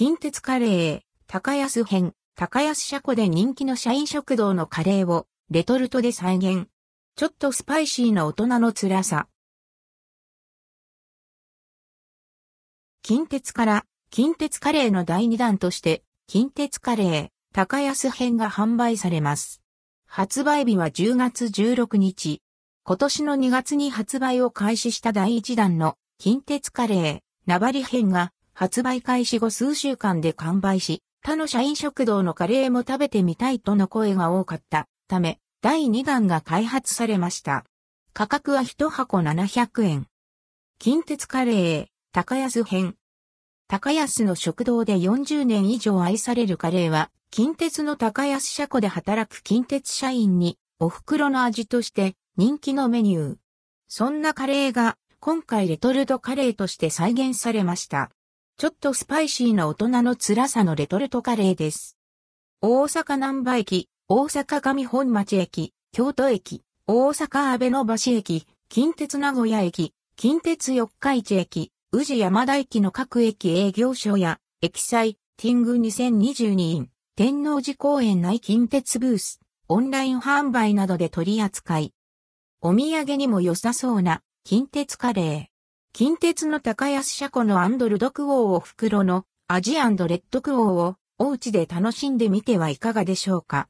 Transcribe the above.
近鉄カレー、高安編、高安車庫で人気の社員食堂のカレーをレトルトで再現。ちょっとスパイシーな大人の辛さ。近鉄から近鉄カレーの第2弾として近鉄カレー高安編が販売されます。発売日は10月16日。今年の2月に発売を開始した第1弾の近鉄カレー、ナバリ編が発売開始後数週間で完売し、他の社員食堂のカレーも食べてみたいとの声が多かったため、第2弾が開発されました。価格は1箱700円。近鉄カレー、高安編。高安の食堂で40年以上愛されるカレーは、近鉄の高安車庫で働く近鉄社員に、お袋の味として人気のメニュー。そんなカレーが、今回レトルトカレーとして再現されました。ちょっとスパイシーな大人の辛さのレトルトカレーです。大阪難波駅、大阪上本町駅、京都駅、大阪阿部野橋駅、近鉄名古屋駅、近鉄四日市駅、宇治山田駅の各駅営業所や、エキサイティング2022 in、天王寺公園内近鉄ブース、オンライン販売などで取り扱い。お土産にも良さそうな、近鉄カレー。近鉄の高安車庫のアンドルドクオーを袋のアジアンドレッドクオーをお家で楽しんでみてはいかがでしょうか？